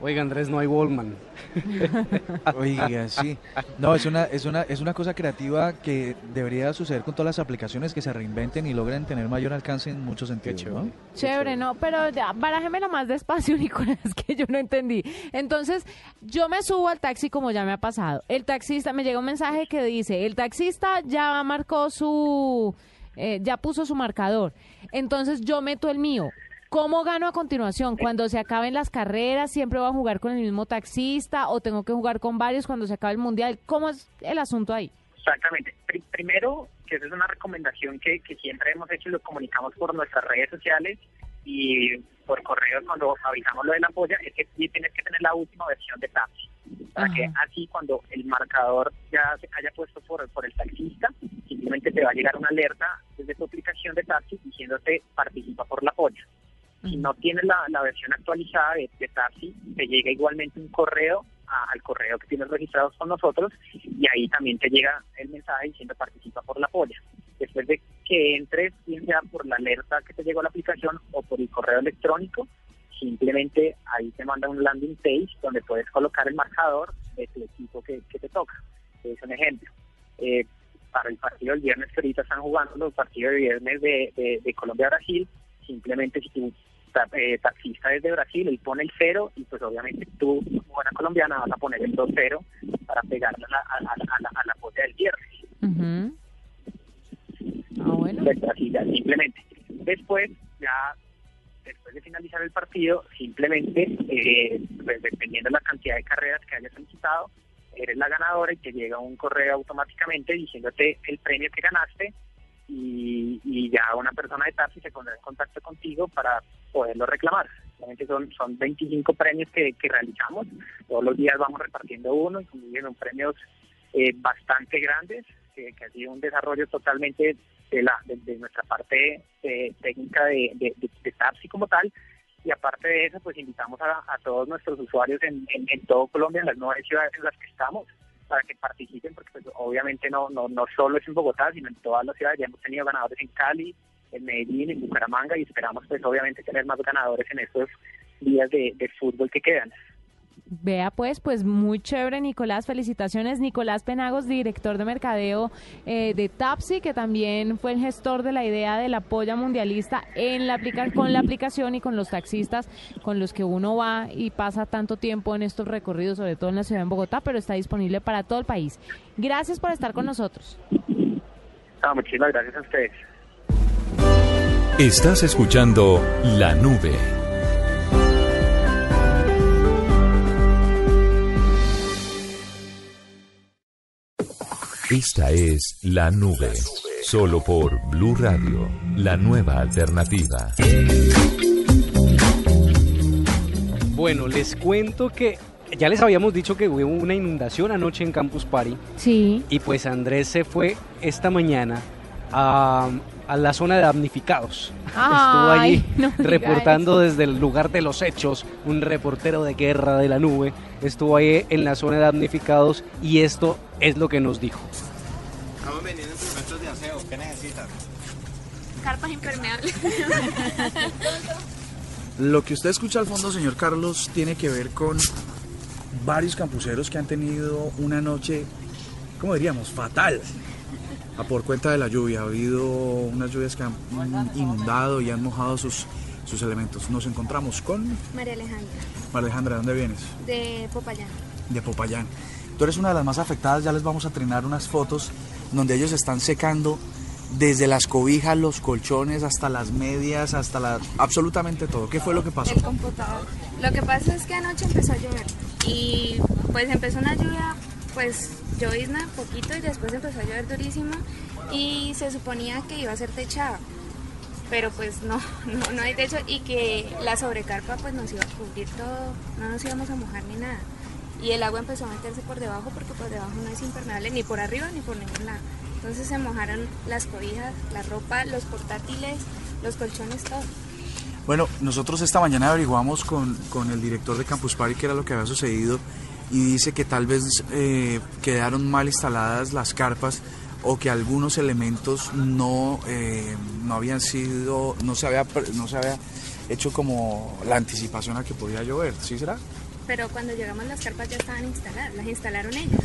Oiga, Andrés, no hay Wallman. Oiga, sí. No, es una, es una, es una cosa creativa que debería suceder con todas las aplicaciones que se reinventen y logren tener mayor alcance en muchos sentidos, ¿no? Chévere, no, pero ya, barájemelo más despacio, Nicolás, que yo no entendí. Entonces, yo me subo al taxi como ya me ha pasado. El taxista, me llega un mensaje que dice, el taxista ya marcó su, eh, ya puso su marcador. Entonces, yo meto el mío. ¿Cómo gano a continuación? Cuando se acaben las carreras, siempre voy a jugar con el mismo taxista o tengo que jugar con varios cuando se acabe el mundial. ¿Cómo es el asunto ahí? Exactamente. Pri- primero, que esa es una recomendación que, que siempre hemos hecho y lo comunicamos por nuestras redes sociales y por correo cuando avisamos lo de la polla, es que tienes que tener la última versión de taxi. Para que así cuando el marcador ya se haya puesto por, por el taxista, simplemente te va a llegar una alerta desde tu aplicación de taxi diciéndote participa por la polla. Si no tienes la, la versión actualizada de, de Taxi, te llega igualmente un correo a- al correo que tienes registrados con nosotros y ahí también te llega el mensaje diciendo participa por la polla. Después de que entres, bien sea por la alerta que te llegó a la aplicación o por el correo electrónico, simplemente ahí te manda un landing page donde puedes colocar el marcador de tu equipo que, que te toca. Es un ejemplo. Eh, para el partido del viernes que ahorita están jugando, los partidos de viernes de, de, de Colombia-Brasil, simplemente si tu eh, taxista es de Brasil, él pone el cero y pues obviamente tú, como buena colombiana, vas a poner el 2-0 para pegarle a la, a, a- a la, a la polla del viernes. Del Brasil, ya, simplemente. Después, ya después de finalizar el partido, simplemente, eh, pues, dependiendo de la cantidad de carreras que haya solicitado, eres la ganadora y te llega un correo automáticamente diciéndote el premio que ganaste y, ya una persona de taxi se pondrá en contacto contigo para poderlo reclamar. Realmente son, son 25 premios que, que realizamos, todos los días vamos repartiendo uno y son premios eh, bastante grandes, que, ha sido un desarrollo totalmente de, la, de, nuestra parte eh, técnica de, de, de, taxi como tal y aparte de eso, pues invitamos a, a todos nuestros usuarios en, en, todo Colombia, en las nueve ciudades en las que estamos, para que participen, porque pues, obviamente no, no, no solo es en Bogotá, sino en todas las ciudades. Ya hemos tenido ganadores en Cali, en Medellín, en Bucaramanga y esperamos pues obviamente tener más ganadores en estos días de, de fútbol que quedan. Vea pues, pues muy chévere Nicolás, felicitaciones. Nicolás Penagos, director de mercadeo eh, de Tapsi, que también fue el gestor de la idea de la polla mundialista en la aplica con la aplicación y con los taxistas con los que uno va y pasa tanto tiempo en estos recorridos, sobre todo en la ciudad de Bogotá, pero está disponible para todo el país. Gracias por estar con nosotros. No, muchísimas gracias a ustedes. Estás escuchando La Nube. Esta es La Nube, solo por Blue Radio, la nueva alternativa. Bueno, les cuento que ya les habíamos dicho que hubo una inundación anoche en Campus Party. Sí. Y pues Andrés se fue esta mañana a, a la zona de damnificados. Estuvo allí no reportando desde el lugar de los hechos, un reportero de guerra de la nube. Estuvo ahí en la zona de damnificados y esto es lo que nos dijo. Estamos vendiendo instrumentos de aseo. ¿Qué necesitan? Carpas impermeables. Lo que usted escucha al fondo, señor Carlos, tiene que ver con varios campuseros que han tenido una noche, ¿cómo diríamos? Fatal. A por cuenta de la lluvia. Ha habido unas lluvias que han inundado y han mojado sus, sus elementos. Nos encontramos con María Alejandra, María Alejandra. ¿De dónde vienes? de Popayán. De Popayán. Tú eres una de las más afectadas. Ya les vamos a trenar unas fotos donde ellos están secando desde las cobijas, los colchones, hasta las medias, hasta la, absolutamente todo. ¿Qué fue lo que pasó? El computador. Lo que pasa es que anoche empezó a llover y pues empezó una lluvia, pues llovizna poquito y después empezó a llover durísimo y se suponía que iba a ser techado. Pero pues no, no, no hay techo y que la sobrecarpa pues nos iba a cubrir todo, no nos íbamos a mojar ni nada. Y el agua empezó a meterse por debajo porque por debajo no es impermeable ni por arriba ni por ningún lado. Entonces se mojaron las cobijas, la ropa, los portátiles, los colchones, todo. Bueno, nosotros esta mañana averiguamos con, con el director de Campus Party qué era lo que había sucedido y dice que tal vez eh, quedaron mal instaladas las carpas o que algunos elementos no, eh, no habían sido, no se, había, no se había hecho como la anticipación a que podía llover, ¿sí será? Pero cuando llegamos las carpas ya estaban instaladas, las instalaron ellos.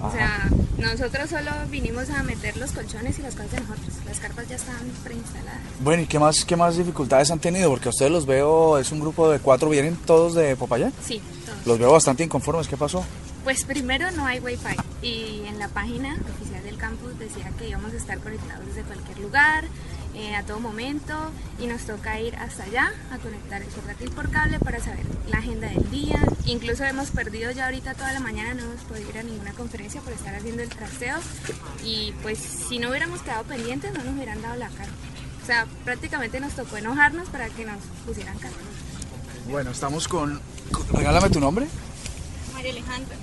O sea, nosotros solo vinimos a meter los colchones y las cosas de nosotros. Las carpas ya estaban preinstaladas. Bueno, ¿y qué más, qué más dificultades han tenido? Porque a ustedes los veo, es un grupo de cuatro, ¿vienen todos de Popayán? Sí, todos. Los veo bastante inconformes, ¿qué pasó? Pues primero no hay wifi y en la página oficial del campus decía que íbamos a estar conectados desde cualquier lugar, eh, a todo momento y nos toca ir hasta allá a conectar el portátil por cable para saber la agenda del día. Incluso hemos perdido ya ahorita toda la mañana, no hemos podido ir a ninguna conferencia por estar haciendo el trasteo y pues si no hubiéramos quedado pendientes no nos hubieran dado la cara. O sea, prácticamente nos tocó enojarnos para que nos pusieran cara. Bueno, estamos con... Regálame tu nombre. María Alejandra.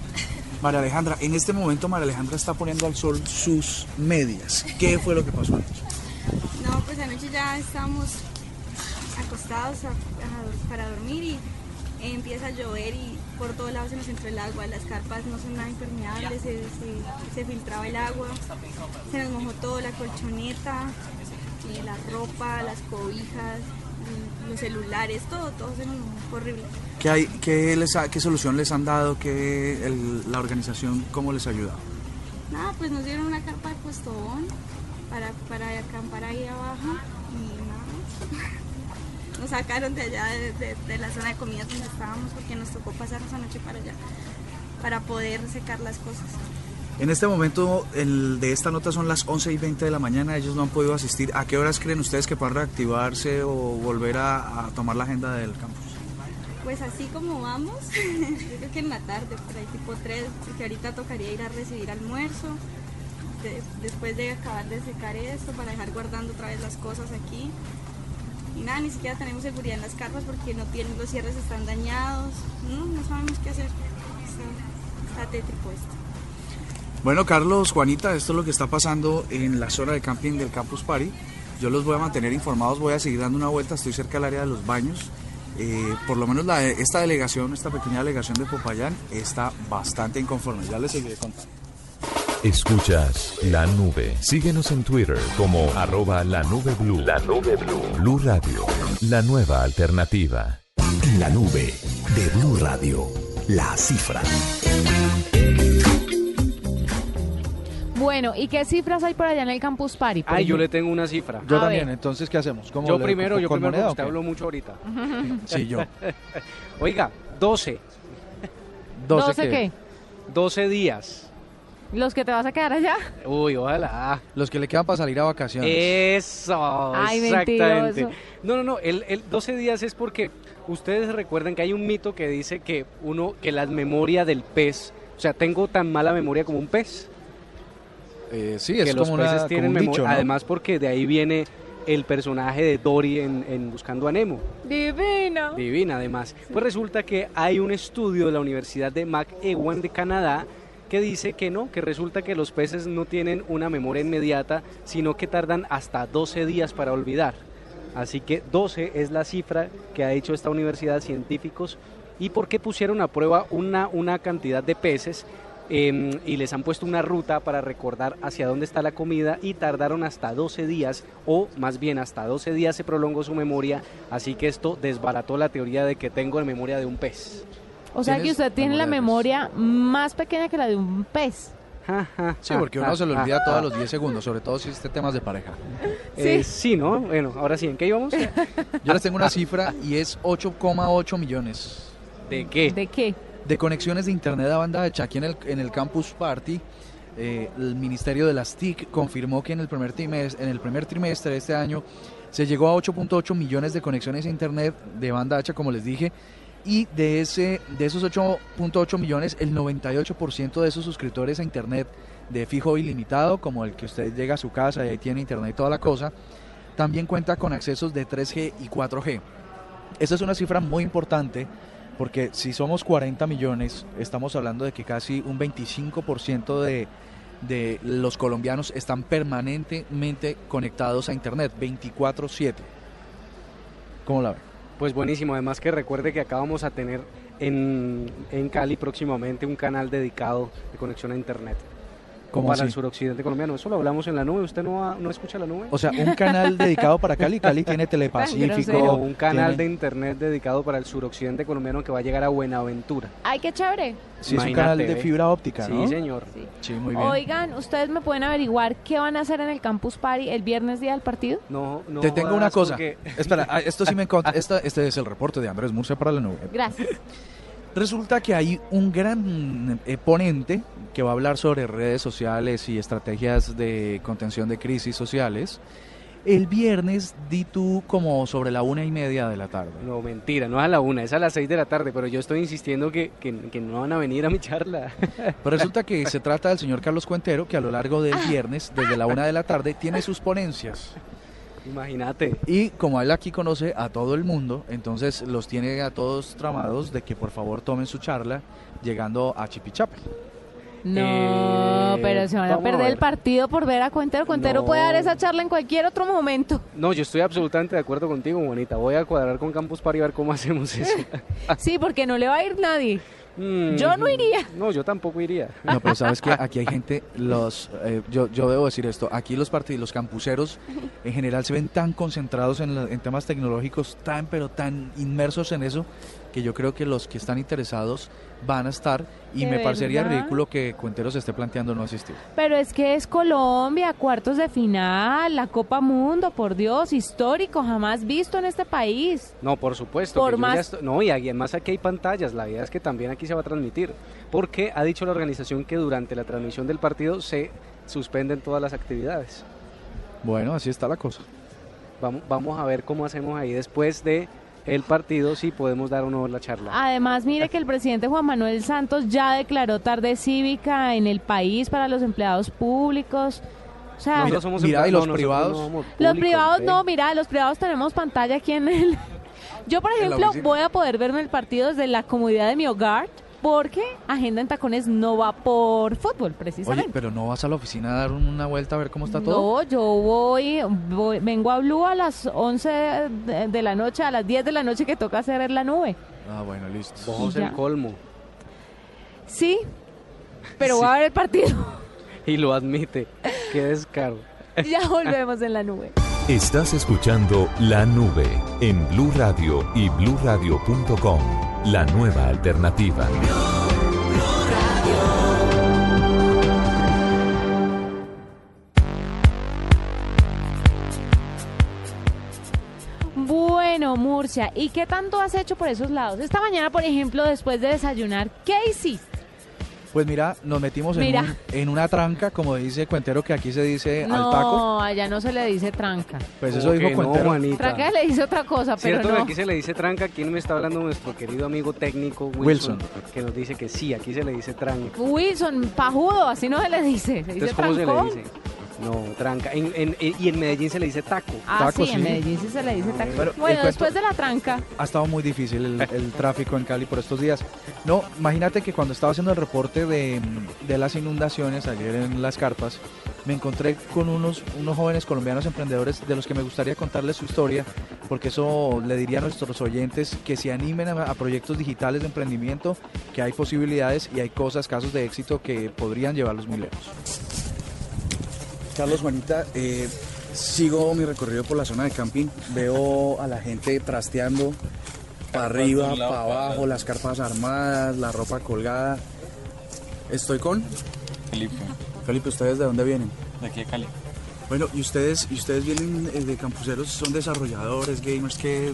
María Alejandra, en este momento María Alejandra está poniendo al sol sus medias. ¿Qué fue lo que pasó anoche? No, pues anoche ya estábamos acostados a- a- para dormir y empieza a llover y por todos lados se nos entró el agua, las carpas no son nada impermeables, se, se- se filtraba el agua, se nos mojó todo, la colchoneta, eh, la ropa, las cobijas, mm, los celulares, todo, todo se nos mojó, horrible. ¿Qué, hay, qué, les ha- qué solución les han dado? ¿Qué el- la organización cómo les ayuda? Nada, pues nos dieron una carpa de postobón para, para acampar ahí abajo y nada más. Nos sacaron de allá, de, de- de la zona de comidas donde estábamos porque nos tocó pasarnos anoche para allá para poder secar las cosas. En este momento el de esta nota son las 11 y 20 de la mañana, ellos no han podido asistir. ¿A qué horas creen ustedes que puedan reactivarse o volver a, a tomar la agenda del campus? Pues así como vamos, yo creo que en la tarde, por ahí tipo 3, porque ahorita tocaría ir a recibir almuerzo, de- después de acabar de secar esto, para dejar guardando otra vez las cosas aquí. Y nada, ni siquiera tenemos seguridad en las carpas porque no tienen, los cierres están dañados, no, sabemos qué hacer. Está, está tétrico esto. Bueno, Carlos, Juanita, esto es lo que está pasando en la zona de camping del Campus Party. Yo los voy a mantener informados, voy a seguir dando una vuelta, estoy cerca del área de los baños. Eh, por lo menos esta delegación, esta pequeña delegación de Popayán está bastante inconforme. Ya les seguiré contando. Escuchas la nube. Síguenos en Twitter como arroba la nube blue. La nube blue. Blue Radio, la nueva alternativa. La nube de Blue Radio. La cifra. Bueno, ¿y qué cifras hay por allá en el Campus Party? Ay, yo le tengo una cifra. Yo A también, ver. entonces, ¿qué hacemos? ¿Cómo Yo le- primero, yo con primero, moneda porque usted habló mucho ahorita. Sí, yo. Oiga, 12. 12, 12 qué? 12 días. ¿Los que te vas a quedar allá? Uy, ojalá. Los que le quedan para salir a vacaciones. Eso, Ay, exactamente. mentiroso. No, no, no, el, el 12 días es porque ustedes recuerdan que hay un mito que dice que uno, que la memoria del pez, o sea, tengo tan mala memoria como un pez. Eh, sí, que es los como, una, peces como tienen un memoria. dicho, ¿no? Además, porque de ahí viene el personaje de Dory en, en Buscando a Nemo. Divino. Divina, además. Pues resulta que hay un estudio de la Universidad de McEwan de Canadá dice que no, que resulta que los peces no tienen una memoria inmediata, sino que tardan hasta 12 días para olvidar. Así que 12 es la cifra que ha hecho esta universidad científicos y por qué pusieron a prueba una, una cantidad de peces eh, y les han puesto una ruta para recordar hacia dónde está la comida y tardaron hasta 12 días o más bien hasta 12 días se prolongó su memoria, así que esto desbarató la teoría de que tengo en memoria de un pez. O sea que ¿Tienes usted tiene la memoria memoria más pequeña que la de un pez. Sí, porque uno se lo olvida todos los 10 segundos, sobre todo si este temas de pareja. Eh, sí, ¿no? Bueno, ahora sí, ¿en qué íbamos? Yo les tengo una cifra y es 8,8 millones ¿De qué? ¿De qué? de conexiones de internet a banda ancha. Aquí en el, en el Campus Party, eh, el Ministerio de las TIC confirmó que en el, primer trimestre, en el primer trimestre de este año se llegó a 8.8 millones de conexiones a internet de banda ancha, como les dije, y de, ese, de esos 8.8 millones, el 98% de esos suscriptores a internet de fijo ilimitado, como el que usted llega a su casa y ahí tiene internet y toda la cosa, también cuenta con accesos de 3G y 4G. Esa es una cifra muy importante porque si somos 40 millones, estamos hablando de que casi un 25% de, de los colombianos están permanentemente conectados a Internet, 24/7. ¿Cómo la ve? Pues buenísimo, además que recuerde que acabamos a tener en, en Cali próximamente un canal dedicado de conexión a internet. ¿Cómo para así? el suroccidente colombiano. Eso lo hablamos en la nube. ¿Usted no, va- no escucha la nube? O sea, un canal dedicado para Cali. Cali tiene No, Telepacífico. un canal tiene- de internet dedicado para el suroccidente colombiano que va a llegar a Buenaventura. Ay, qué chévere. Sí, es un canal de fibra óptica, Sí, señor. Sí, muy bien. Oigan, ¿ustedes me pueden averiguar qué van a hacer en el Campus Party el viernes día del partido? No, no Te tengo una cosa. porque- Espera, ah, esto sí me esta- Este es el reporte de Andrés Murcia para la nube. Gracias. Resulta que hay un gran eh, ponente que va a hablar sobre redes sociales y estrategias de contención de crisis sociales. El viernes di tú como sobre la una y media de la tarde. No, mentira, no es a la una, es a las seis de la tarde, pero yo estoy insistiendo que, que, que no van a venir a mi charla. Pero resulta que se trata del señor Carlos Cuentero, que a lo largo del viernes, desde la una de la tarde, tiene sus ponencias. Imagínate. Y como él aquí conoce a todo el mundo, entonces los tiene a todos tramados de que por favor tomen su charla llegando a Chipichape. No, Eh, pero se van a perder el partido por ver a Cuentero. Cuentero No. puede dar esa charla en cualquier otro momento. No, yo estoy absolutamente de acuerdo contigo, bonita. Voy a cuadrar con Campus Party a ver cómo hacemos eso. Sí, porque no le va a ir nadie. Mm, Yo no iría. No, yo tampoco iría. No, pero sabes que aquí hay gente, los, eh, yo, yo debo decir esto, aquí los partidos, los campuseros en general se ven tan concentrados en, la- en temas tecnológicos, tan pero tan inmersos en eso, que yo creo que los que están interesados van a estar y ¿De me parecería ridículo que Cuenteros se esté planteando no asistir. Pero es que es Colombia, cuartos de final, la Copa Mundo, por Dios, histórico, jamás visto en este país. No, por supuesto. Por más- estoy- no, y además aquí hay pantallas. La idea es que también aquí se va a transmitir. Porque ha dicho la organización que durante la transmisión del partido se suspenden todas las actividades. Bueno, así está la cosa. Vamos, vamos a ver cómo hacemos ahí después de el partido, sí podemos dar o no la charla. Además, mire que el presidente Juan Manuel Santos ya declaró tarde cívica en el país para los empleados públicos. O sea, Nosotros somos mira, ¿y los no, privados? no los privados ¿eh? no, mira, los privados tenemos pantalla aquí en el... Yo, por ejemplo, voy a poder verme el partido desde la comodidad de mi hogar porque Agenda en Tacones no va por fútbol, Oye, precisamente. pero no vas a la oficina a dar una vuelta a ver cómo está todo. No, yo voy, voy- vengo a Blue a las 11 de, de la noche, a las 10 de la noche que toca hacer la nube. Ah, bueno, listo. Vos el colmo. Sí, pero voy a ver el partido. Y lo admite. Qué descaro. ya volvemos en la nube. Estás escuchando La Nube en Blue Radio y bluradio.com. La nueva alternativa. Bueno, Murcia, ¿y qué tanto has hecho por esos lados? Esta mañana, por ejemplo, después de desayunar, ¿qué hiciste? Pues mira, nos metimos en, un- en una tranca, como dice Cuentero, que aquí se dice al taco. No, allá no se le dice tranca. Pues ¿Cómo eso dijo no, Cuentero. Juanita? Tranca le dice otra cosa, pero Cierto que no. aquí se le dice tranca, ¿quién me está hablando? Nuestro querido amigo técnico Wilson, Wilson. que nos dice que sí, aquí se le dice tranca. Wilson, pajudo, así no se le dice. Se dice Entonces, ¿cómo se le dice? No, tranca. En- en- en- y en Medellín se le dice taco. Ah, Taco, sí, en. Medellín sí se le dice taco. Pero, bueno, cuento- después de la tranca, Ha estado muy difícil el, el tráfico en Cali por estos días. No, imagínate que cuando estaba haciendo el reporte de, de las inundaciones ayer en Las Carpas, me encontré con unos, unos jóvenes colombianos emprendedores de los que me gustaría contarles su historia, porque eso le diría a nuestros oyentes que se animen a, a proyectos digitales de emprendimiento, que hay posibilidades y hay cosas, casos de éxito que podrían llevarlos muy lejos. Carlos Juanita, eh, sigo mi recorrido por la zona de camping, veo a la gente trasteando para arriba, lado para abajo, las carpas armadas, la ropa colgada. Estoy con Felipe, Felipe, ¿ustedes de dónde vienen? de aquí de Cali. Bueno, y ustedes, y ustedes vienen eh, de campuseros, son desarrolladores, gamers, ¿qué,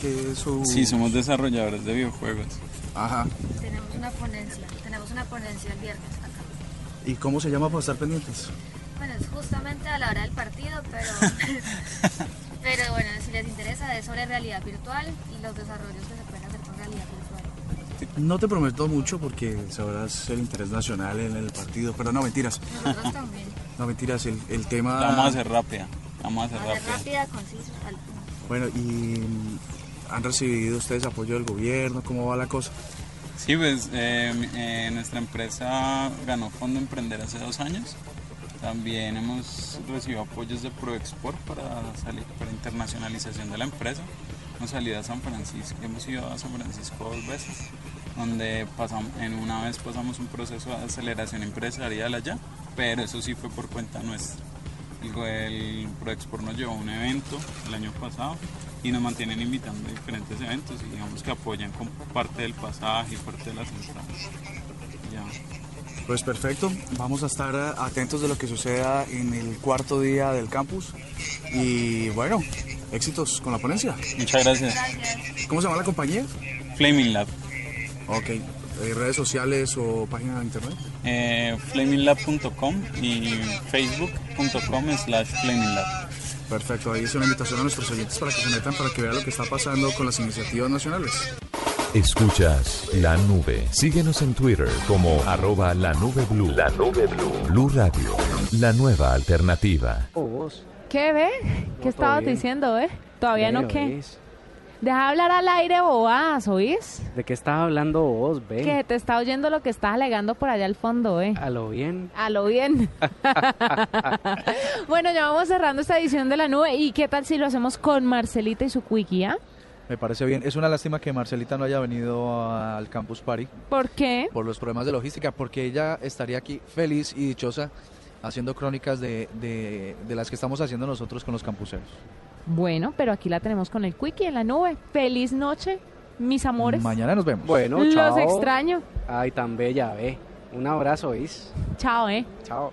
qué es su...? Sí, somos desarrolladores de videojuegos. Ajá. Tenemos una ponencia, tenemos una ponencia el viernes acá. ¿Y cómo se llama para estar pendientes? Bueno, es justamente a la hora del partido, pero, pero bueno, si les interesa es sobre realidad virtual y los desarrollos que se pueden hacer con realidad virtual. No te prometo mucho porque sabrás el interés nacional en el partido, pero no, mentiras. Nosotros también. No, mentiras, el, el tema... La vamos a hacer rápida. la Vamos a hacer rápida. rápida, conciso, al punto. Bueno, ¿y han recibido ustedes apoyo del gobierno? ¿Cómo va la cosa? Sí, pues eh, eh, nuestra empresa ganó Fondo Emprender hace dos años. También hemos recibido apoyos de ProExport para salir para internacionalización de la empresa. Hemos salido a San Francisco, hemos ido a San Francisco dos veces, donde pasamos, en una vez pasamos un proceso de aceleración empresarial allá, pero eso sí fue por cuenta nuestra. El, ProExport nos llevó a un evento el año pasado y nos mantienen invitando a diferentes eventos y digamos que apoyan con parte del pasaje y parte de las entradas. Pues perfecto, vamos a estar eh, atentos de lo que suceda en el cuarto día del campus y bueno, éxitos con la ponencia. Muchas gracias. ¿Cómo se llama la compañía? Flaming Lab. Ok, eh, redes sociales o página de internet. Eh, flaminglab.com y facebook.com slash flaminglab. Perfecto, ahí es una invitación a nuestros oyentes para que se metan, para que vean lo que está pasando con las iniciativas nacionales. Escuchas La Nube. Síguenos en Twitter como arroba la nube blue. La nube blue. Blue Radio. La nueva alternativa. ¿qué ve? ¿Qué estabas diciendo, eh? Todavía no, ¿qué? oís. Deja de hablar al aire bobadas, ¿oís? ¿De qué estás hablando vos, ve? Que te está oyendo lo que estás alegando por allá al fondo, ¿eh? A lo bien. A lo bien. bueno, ya vamos cerrando esta edición de la nube. ¿Y qué tal si lo hacemos con Marcelita y su quickie, ah? Me parece bien. Es una lástima que Marcelita no haya venido al Campus Party ¿Por qué? por los problemas de logística, porque ella estaría aquí feliz y dichosa haciendo crónicas de, de- de las que estamos haciendo nosotros con los campuseros. Bueno, pero aquí la tenemos con el quickie en la nube. Feliz noche, mis amores. Mañana nos vemos. Bueno, Los chao. extraño. Ay, tan bella, ve. Un abrazo, ¿oís? Chao, ¿eh? Chao.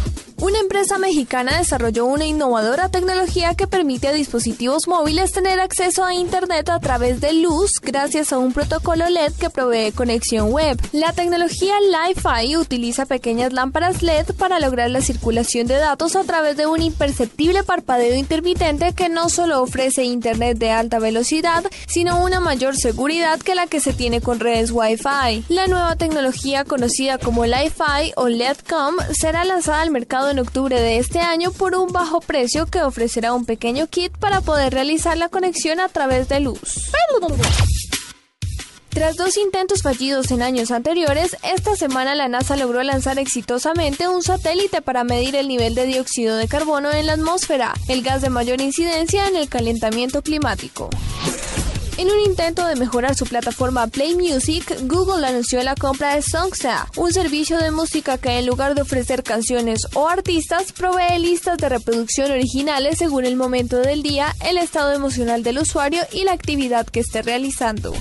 Una empresa mexicana desarrolló una innovadora tecnología que permite a dispositivos móviles tener acceso a Internet a través de luz gracias a un protocolo LED que provee conexión web. La tecnología Li-Fi utiliza pequeñas lámparas LED para lograr la circulación de datos a través de un imperceptible parpadeo intermitente que no solo ofrece Internet de alta velocidad, sino una mayor seguridad que la que se tiene con redes Wi-Fi. La nueva tecnología conocida como Li-Fi o LEDCOM será lanzada al mercado en octubre de este año por un bajo precio que ofrecerá un pequeño kit para poder realizar la conexión a través de luz. Tras dos intentos fallidos en años anteriores, esta semana la NASA logró lanzar exitosamente un satélite para medir el nivel de dióxido de carbono en la atmósfera, el gas de mayor incidencia en el calentamiento climático. En un intento de mejorar su plataforma Play Music, Google anunció la compra de Songsa, un servicio de música que en lugar de ofrecer canciones o artistas, provee listas de reproducción originales según el momento del día, el estado emocional del usuario y la actividad que esté realizando.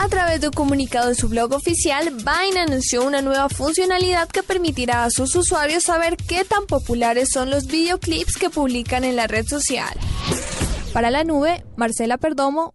A través de un comunicado en su blog oficial, Vine anunció una nueva funcionalidad que permitirá a sus usuarios saber qué tan populares son los videoclips que publican en la red social. Para la nube, Marcela Perdomo,